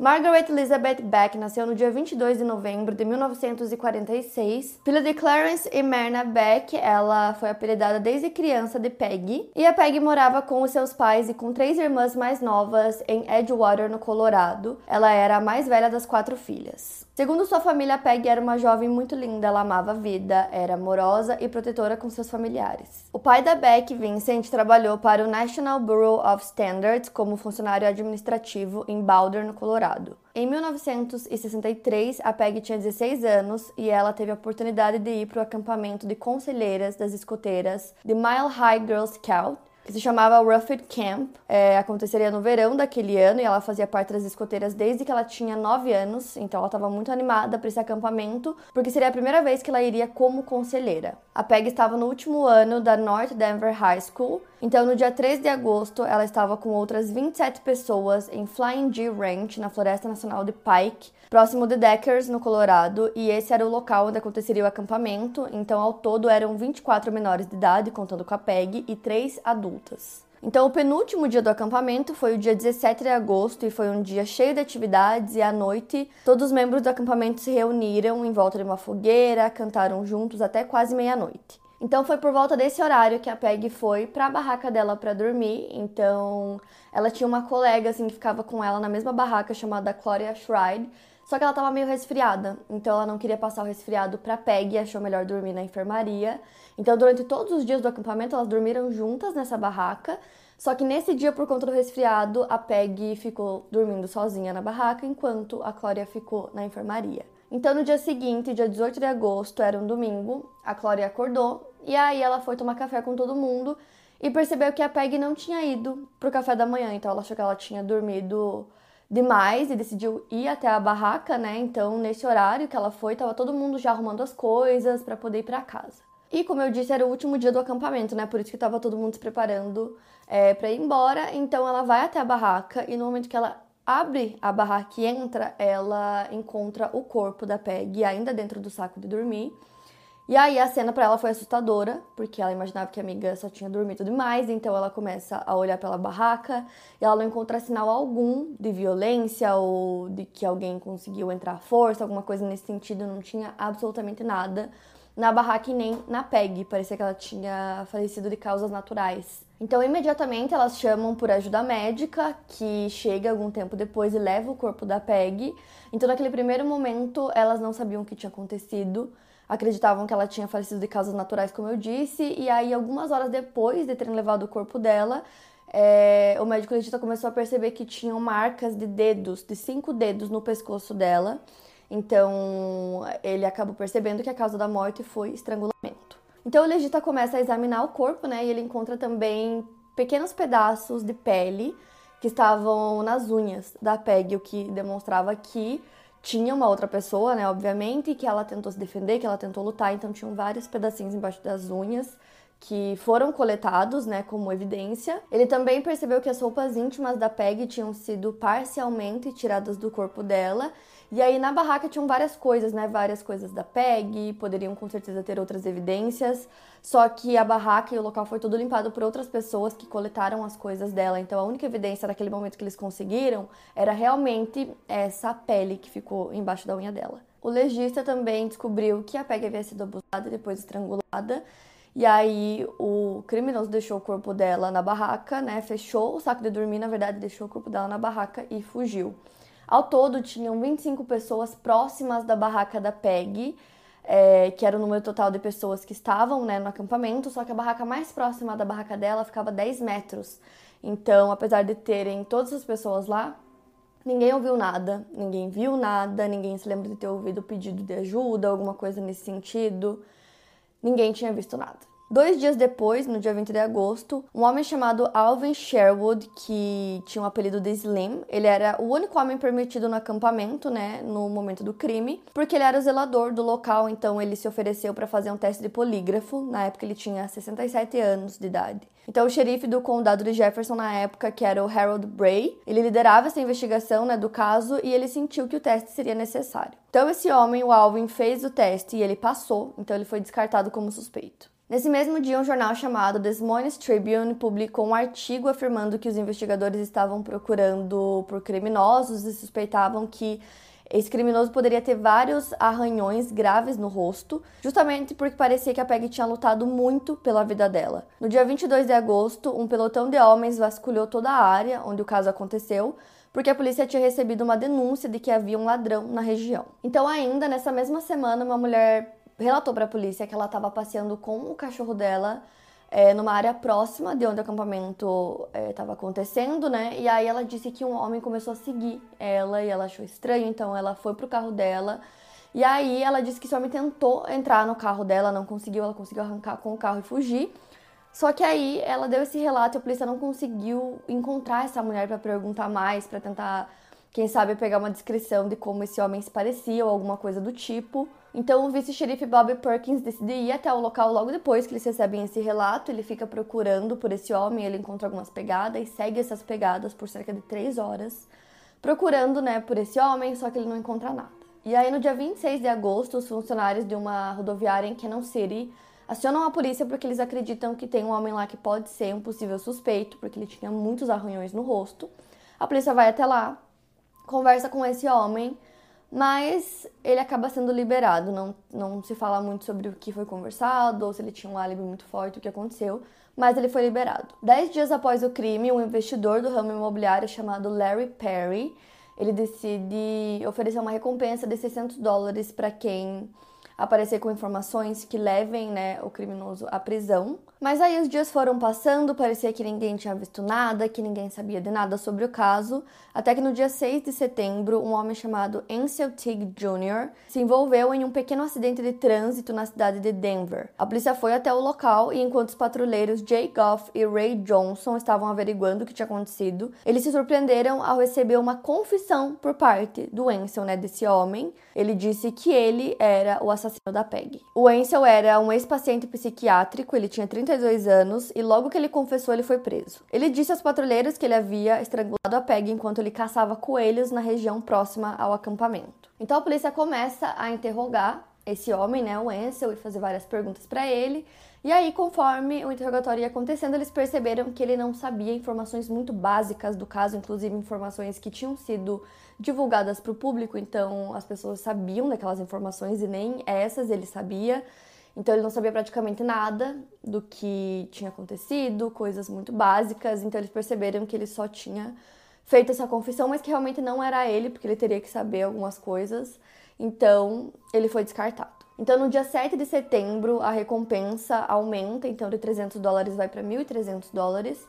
Margaret Elizabeth Beck nasceu no dia 22 de novembro de 1946. Filha de Clarence e Myrna Beck, ela foi apelidada desde criança de Peggy. E a Peggy morava com os seus pais e com três irmãs mais novas em Edgewater, no Colorado. Ela era a mais velha das quatro filhas. Segundo sua família, Peggy era uma jovem muito linda, ela amava a vida, era amorosa e protetora com seus familiares. O pai da Beck, Vincent, trabalhou para o National Bureau of Standards como funcionário administrativo em Boulder, no Colorado. Em 1963, a Peggy tinha 16 anos e ela teve a oportunidade de ir para o acampamento de conselheiras das escoteiras de Mile High Girl Scout que se chamava Rufford Camp. É, aconteceria no verão daquele ano e ela fazia parte das escoteiras desde que ela tinha 9 anos, então ela estava muito animada para esse acampamento, porque seria a primeira vez que ela iria como conselheira. A Peg estava no último ano da North Denver High School, então no dia 3 de agosto ela estava com outras 27 pessoas em Flying G Ranch, na Floresta Nacional de Pike, próximo de Deckers, no Colorado, e esse era o local onde aconteceria o acampamento, então ao todo eram 24 menores de idade, contando com a Peg, e 3 adultas. Então, o penúltimo dia do acampamento foi o dia 17 de agosto e foi um dia cheio de atividades. E à noite, todos os membros do acampamento se reuniram em volta de uma fogueira, cantaram juntos até quase meia-noite. Então, foi por volta desse horário que a Peg foi para a barraca dela para dormir. Então, ela tinha uma colega assim que ficava com ela na mesma barraca chamada Claudia Shride. Só que ela estava meio resfriada, então ela não queria passar o resfriado para Peg e achou melhor dormir na enfermaria. Então, durante todos os dias do acampamento, elas dormiram juntas nessa barraca. Só que nesse dia, por conta do resfriado, a Peg ficou dormindo sozinha na barraca, enquanto a Clória ficou na enfermaria. Então, no dia seguinte, dia 18 de agosto, era um domingo, a Clória acordou e aí ela foi tomar café com todo mundo e percebeu que a Peg não tinha ido pro café da manhã, então ela achou que ela tinha dormido demais e decidiu ir até a barraca, né? Então, nesse horário que ela foi, tava todo mundo já arrumando as coisas para poder ir para casa. E como eu disse, era o último dia do acampamento, né? Por isso que tava todo mundo se preparando é, para ir embora. Então, ela vai até a barraca e no momento que ela abre a barraca e entra, ela encontra o corpo da Peg ainda dentro do saco de dormir. E aí a cena para ela foi assustadora, porque ela imaginava que a amiga só tinha dormido demais, então ela começa a olhar pela barraca e ela não encontra sinal algum de violência ou de que alguém conseguiu entrar à força, alguma coisa nesse sentido, não tinha absolutamente nada na barraca e nem na PEG, parecia que ela tinha falecido de causas naturais. Então, imediatamente elas chamam por ajuda médica, que chega algum tempo depois e leva o corpo da PEG. Então, naquele primeiro momento, elas não sabiam o que tinha acontecido acreditavam que ela tinha falecido de causas naturais, como eu disse, e aí algumas horas depois de terem levado o corpo dela, é, o médico legista começou a perceber que tinham marcas de dedos, de cinco dedos no pescoço dela. Então ele acabou percebendo que a causa da morte foi estrangulamento. Então o legista começa a examinar o corpo, né? E ele encontra também pequenos pedaços de pele que estavam nas unhas da Peg, o que demonstrava que tinha uma outra pessoa, né, obviamente, que ela tentou se defender, que ela tentou lutar, então tinham vários pedacinhos embaixo das unhas que foram coletados, né, como evidência. Ele também percebeu que as roupas íntimas da Peg tinham sido parcialmente tiradas do corpo dela. E aí na barraca tinham várias coisas, né, várias coisas da Peg, poderiam com certeza ter outras evidências. Só que a barraca e o local foi todo limpado por outras pessoas que coletaram as coisas dela. Então a única evidência naquele momento que eles conseguiram era realmente essa pele que ficou embaixo da unha dela. O legista também descobriu que a Peg havia sido abusada e depois estrangulada e aí o criminoso deixou o corpo dela na barraca, né? Fechou o saco de dormir, na verdade, deixou o corpo dela na barraca e fugiu. Ao todo, tinham 25 pessoas próximas da barraca da Peg. é, que era o número total de pessoas que estavam né, no acampamento, só que a barraca mais próxima da barraca dela ficava 10 metros. Então, apesar de terem todas as pessoas lá, ninguém ouviu nada, ninguém viu nada, ninguém se lembra de ter ouvido pedido de ajuda, alguma coisa nesse sentido. Ninguém tinha visto nada. Dois dias depois, no dia 20 de agosto, um homem chamado Alvin Sherwood, que tinha o um apelido de Slim, ele era o único homem permitido no acampamento, né, no momento do crime, porque ele era o zelador do local, então ele se ofereceu para fazer um teste de polígrafo. Na época ele tinha 67 anos de idade. Então o xerife do condado de Jefferson na época, que era o Harold Bray, ele liderava essa investigação, né, do caso e ele sentiu que o teste seria necessário. Então esse homem, o Alvin, fez o teste e ele passou, então ele foi descartado como suspeito. Nesse mesmo dia, um jornal chamado Des Moines Tribune publicou um artigo afirmando que os investigadores estavam procurando por criminosos e suspeitavam que esse criminoso poderia ter vários arranhões graves no rosto, justamente porque parecia que a Peggy tinha lutado muito pela vida dela. No dia 22 de agosto, um pelotão de homens vasculhou toda a área onde o caso aconteceu, porque a polícia tinha recebido uma denúncia de que havia um ladrão na região. Então, ainda nessa mesma semana, uma mulher relatou para a polícia que ela estava passeando com o cachorro dela é, numa área próxima de onde o acampamento estava é, acontecendo, né? E aí ela disse que um homem começou a seguir ela e ela achou estranho, então ela foi pro carro dela. E aí ela disse que esse homem tentou entrar no carro dela, não conseguiu, ela conseguiu arrancar com o carro e fugir. Só que aí ela deu esse relato e a polícia não conseguiu encontrar essa mulher para perguntar mais, para tentar, quem sabe, pegar uma descrição de como esse homem se parecia ou alguma coisa do tipo. Então, o vice-xerife Bob Perkins decide ir até o local logo depois que eles recebem esse relato. Ele fica procurando por esse homem, ele encontra algumas pegadas e segue essas pegadas por cerca de três horas, procurando né, por esse homem, só que ele não encontra nada. E aí, no dia 26 de agosto, os funcionários de uma rodoviária em Cannon City acionam a polícia porque eles acreditam que tem um homem lá que pode ser um possível suspeito, porque ele tinha muitos arranhões no rosto. A polícia vai até lá, conversa com esse homem mas ele acaba sendo liberado. Não, não se fala muito sobre o que foi conversado ou se ele tinha um álibi muito forte, o que aconteceu, mas ele foi liberado. Dez dias após o crime, um investidor do ramo imobiliário chamado Larry Perry ele decide oferecer uma recompensa de 600 dólares para quem aparecer com informações que levem né, o criminoso à prisão. Mas aí os dias foram passando, parecia que ninguém tinha visto nada, que ninguém sabia de nada sobre o caso, até que no dia 6 de setembro, um homem chamado Ansel Tig Jr. se envolveu em um pequeno acidente de trânsito na cidade de Denver. A polícia foi até o local e enquanto os patrulheiros Jay Goff e Ray Johnson estavam averiguando o que tinha acontecido, eles se surpreenderam ao receber uma confissão por parte do Ansel, né, desse homem. Ele disse que ele era o assassino assassino da Peg. O Ansel era um ex-paciente psiquiátrico, ele tinha 32 anos e logo que ele confessou, ele foi preso. Ele disse aos patrulheiros que ele havia estrangulado a Peg enquanto ele caçava coelhos na região próxima ao acampamento. Então a polícia começa a interrogar esse homem, né, o Ansel, e fazer várias perguntas para ele. E aí, conforme o interrogatório ia acontecendo, eles perceberam que ele não sabia informações muito básicas do caso, inclusive informações que tinham sido divulgadas para o público, então as pessoas sabiam daquelas informações e nem essas ele sabia. Então ele não sabia praticamente nada do que tinha acontecido, coisas muito básicas. Então eles perceberam que ele só tinha feito essa confissão, mas que realmente não era ele, porque ele teria que saber algumas coisas. Então ele foi descartado. Então, no dia 7 de setembro, a recompensa aumenta, então de 300 dólares vai para 1.300 dólares.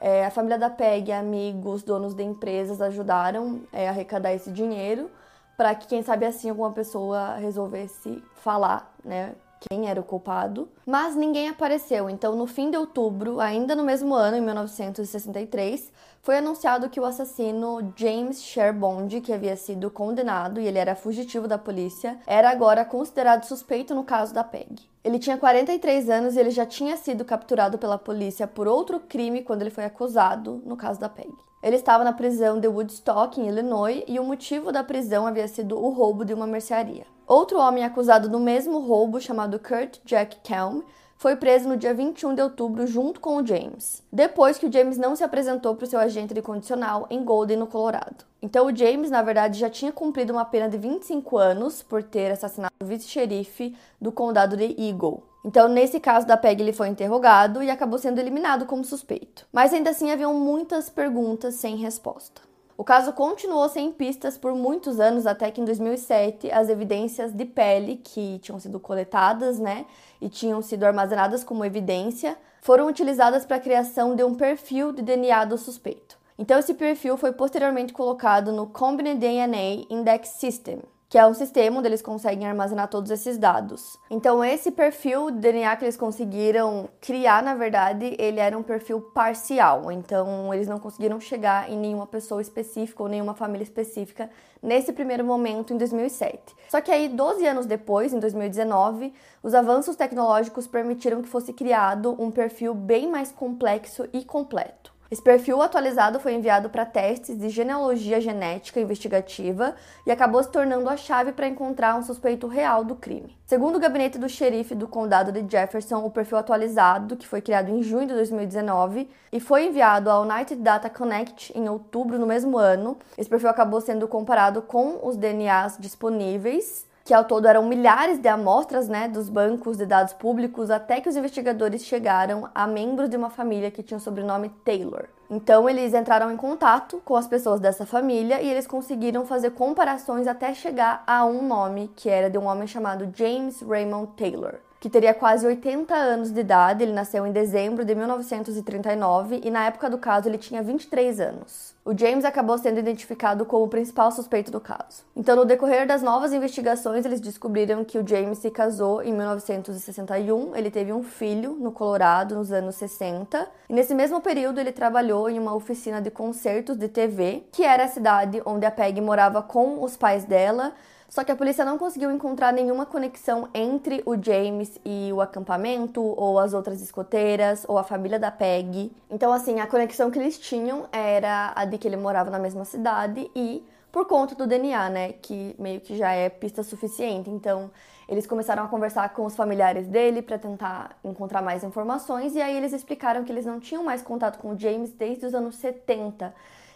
É, a família da PEG, amigos, donos de empresas ajudaram é, a arrecadar esse dinheiro para que, quem sabe assim, alguma pessoa resolvesse falar, né, quem era o culpado, mas ninguém apareceu. Então, no fim de outubro, ainda no mesmo ano, em 1963, foi anunciado que o assassino James Sherbond, que havia sido condenado e ele era fugitivo da polícia, era agora considerado suspeito no caso da PEG. Ele tinha 43 anos e ele já tinha sido capturado pela polícia por outro crime quando ele foi acusado no caso da PEG. Ele estava na prisão de Woodstock, em Illinois, e o motivo da prisão havia sido o roubo de uma mercearia. Outro homem acusado do mesmo roubo, chamado Kurt Jack Kelm, foi preso no dia 21 de outubro junto com o James, depois que o James não se apresentou para o seu agente de condicional em Golden, no Colorado. Então, o James, na verdade, já tinha cumprido uma pena de 25 anos por ter assassinado o vice-xerife do condado de Eagle. Então, nesse caso da PEG, ele foi interrogado e acabou sendo eliminado como suspeito. Mas ainda assim, haviam muitas perguntas sem resposta. O caso continuou sem pistas por muitos anos, até que em 2007 as evidências de pele que tinham sido coletadas, né, e tinham sido armazenadas como evidência, foram utilizadas para a criação de um perfil de DNA do suspeito. Então esse perfil foi posteriormente colocado no Combined DNA Index System, que é um sistema onde eles conseguem armazenar todos esses dados. Então, esse perfil DNA que eles conseguiram criar, na verdade, ele era um perfil parcial. Então, eles não conseguiram chegar em nenhuma pessoa específica ou nenhuma família específica nesse primeiro momento em 2007. Só que aí, 12 anos depois, em 2019, os avanços tecnológicos permitiram que fosse criado um perfil bem mais complexo e completo. Esse perfil atualizado foi enviado para testes de genealogia genética investigativa e acabou se tornando a chave para encontrar um suspeito real do crime. Segundo o gabinete do xerife do condado de Jefferson, o perfil atualizado, que foi criado em junho de 2019 e foi enviado ao United Data Connect em outubro no mesmo ano, esse perfil acabou sendo comparado com os DNAs disponíveis que ao todo eram milhares de amostras né, dos bancos de dados públicos, até que os investigadores chegaram a membros de uma família que tinha o sobrenome Taylor. Então eles entraram em contato com as pessoas dessa família e eles conseguiram fazer comparações até chegar a um nome que era de um homem chamado James Raymond Taylor que teria quase 80 anos de idade. Ele nasceu em dezembro de 1939 e na época do caso ele tinha 23 anos. O James acabou sendo identificado como o principal suspeito do caso. Então, no decorrer das novas investigações, eles descobriram que o James se casou em 1961. Ele teve um filho no Colorado nos anos 60. E nesse mesmo período, ele trabalhou em uma oficina de concertos de TV, que era a cidade onde a Peg morava com os pais dela só que a polícia não conseguiu encontrar nenhuma conexão entre o James e o acampamento, ou as outras escoteiras, ou a família da Peg. Então, assim, a conexão que eles tinham era a de que ele morava na mesma cidade e por conta do DNA, né? Que meio que já é pista suficiente. Então, eles começaram a conversar com os familiares dele para tentar encontrar mais informações, e aí eles explicaram que eles não tinham mais contato com o James desde os anos 70.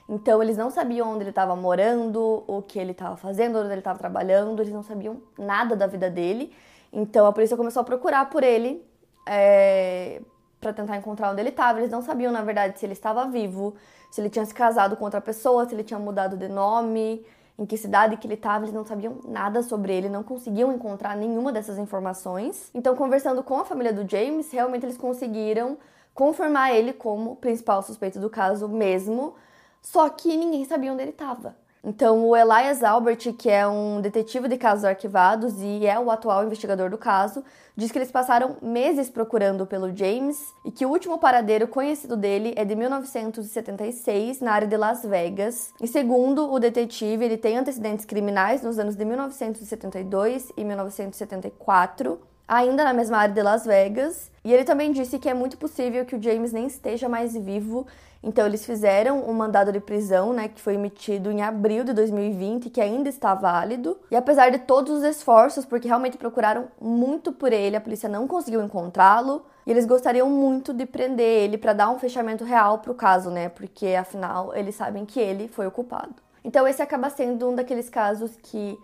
Então eles não sabiam onde ele estava morando, o que ele estava fazendo, onde ele estava trabalhando, eles não sabiam nada da vida dele. Então a polícia começou a procurar por ele é, para tentar encontrar onde ele estava. Eles não sabiam, na verdade, se ele estava vivo, se ele tinha se casado com outra pessoa, se ele tinha mudado de nome, em que cidade que ele estava. Eles não sabiam nada sobre ele, não conseguiam encontrar nenhuma dessas informações. Então, conversando com a família do James, realmente eles conseguiram confirmar ele como principal suspeito do caso mesmo só que ninguém sabia onde ele estava. Então, o Elias Albert, que é um detetive de casos arquivados e é o atual investigador do caso, diz que eles passaram meses procurando pelo James e que o último paradeiro conhecido dele é de 1976, na área de Las Vegas. E segundo o detetive, ele tem antecedentes criminais nos anos de 1972 e 1974 ainda na mesma área de Las Vegas. E ele também disse que é muito possível que o James nem esteja mais vivo então eles fizeram um mandado de prisão, né, que foi emitido em abril de 2020, que ainda está válido. E apesar de todos os esforços, porque realmente procuraram muito por ele, a polícia não conseguiu encontrá-lo. E eles gostariam muito de prender ele para dar um fechamento real para o caso, né? Porque afinal eles sabem que ele foi o culpado. Então esse acaba sendo um daqueles casos que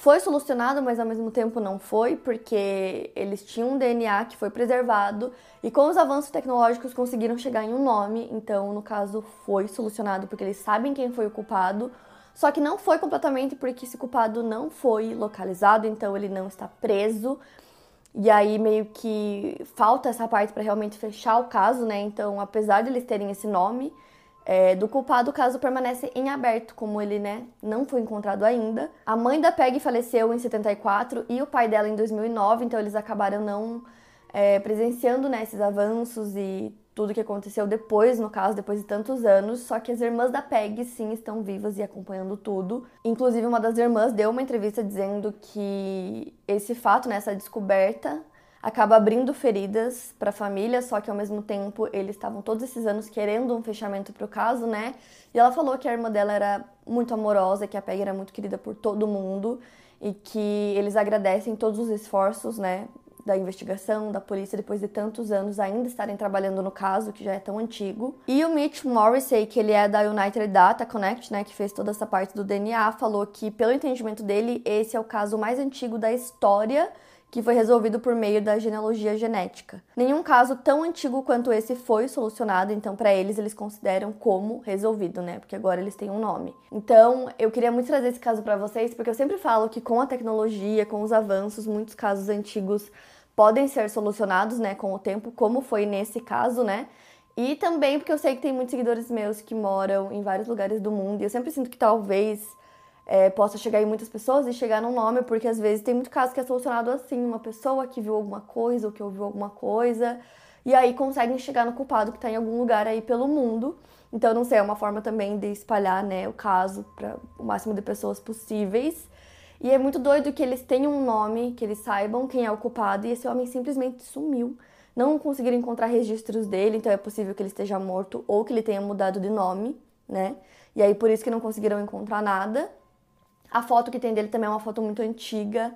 foi solucionado, mas ao mesmo tempo não foi, porque eles tinham um DNA que foi preservado e com os avanços tecnológicos conseguiram chegar em um nome, então no caso foi solucionado porque eles sabem quem foi o culpado. Só que não foi completamente porque esse culpado não foi localizado, então ele não está preso. E aí meio que falta essa parte para realmente fechar o caso, né? Então, apesar de eles terem esse nome, é, do culpado, o caso permanece em aberto, como ele né, não foi encontrado ainda. A mãe da Peg faleceu em 74 e o pai dela em 2009, então eles acabaram não é, presenciando né, esses avanços e tudo que aconteceu depois, no caso, depois de tantos anos. Só que as irmãs da Peg sim estão vivas e acompanhando tudo. Inclusive, uma das irmãs deu uma entrevista dizendo que esse fato, né, essa descoberta, acaba abrindo feridas para a família, só que ao mesmo tempo eles estavam todos esses anos querendo um fechamento para o caso, né? E ela falou que a irmã dela era muito amorosa, que a Peg era muito querida por todo mundo e que eles agradecem todos os esforços, né, da investigação, da polícia, depois de tantos anos ainda estarem trabalhando no caso, que já é tão antigo. E o Mitch Morrissey, que ele é da United Data Connect, né, que fez toda essa parte do DNA, falou que, pelo entendimento dele, esse é o caso mais antigo da história que foi resolvido por meio da genealogia genética. Nenhum caso tão antigo quanto esse foi solucionado, então para eles eles consideram como resolvido, né? Porque agora eles têm um nome. Então, eu queria muito trazer esse caso para vocês, porque eu sempre falo que com a tecnologia, com os avanços, muitos casos antigos podem ser solucionados, né, com o tempo, como foi nesse caso, né? E também porque eu sei que tem muitos seguidores meus que moram em vários lugares do mundo, e eu sempre sinto que talvez é, possa chegar em muitas pessoas e chegar num nome, porque às vezes tem muito caso que é solucionado assim, uma pessoa que viu alguma coisa ou que ouviu alguma coisa, e aí conseguem chegar no culpado que está em algum lugar aí pelo mundo. Então, não sei, é uma forma também de espalhar né, o caso para o máximo de pessoas possíveis. E é muito doido que eles tenham um nome, que eles saibam quem é o culpado, e esse homem simplesmente sumiu. Não conseguiram encontrar registros dele, então é possível que ele esteja morto ou que ele tenha mudado de nome, né? E aí por isso que não conseguiram encontrar nada. A foto que tem dele também é uma foto muito antiga.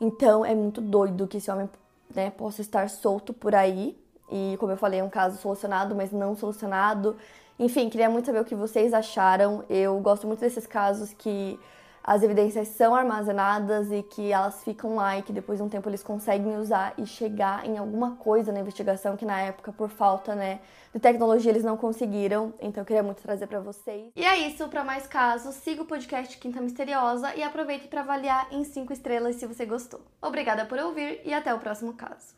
Então é muito doido que esse homem né, possa estar solto por aí. E como eu falei, é um caso solucionado, mas não solucionado. Enfim, queria muito saber o que vocês acharam. Eu gosto muito desses casos que as evidências são armazenadas e que elas ficam lá e que depois de um tempo eles conseguem usar e chegar em alguma coisa na investigação que na época, por falta né, de tecnologia, eles não conseguiram. Então eu queria muito trazer para vocês. E é isso, para mais casos, siga o podcast Quinta Misteriosa e aproveite para avaliar em 5 estrelas se você gostou. Obrigada por ouvir e até o próximo caso.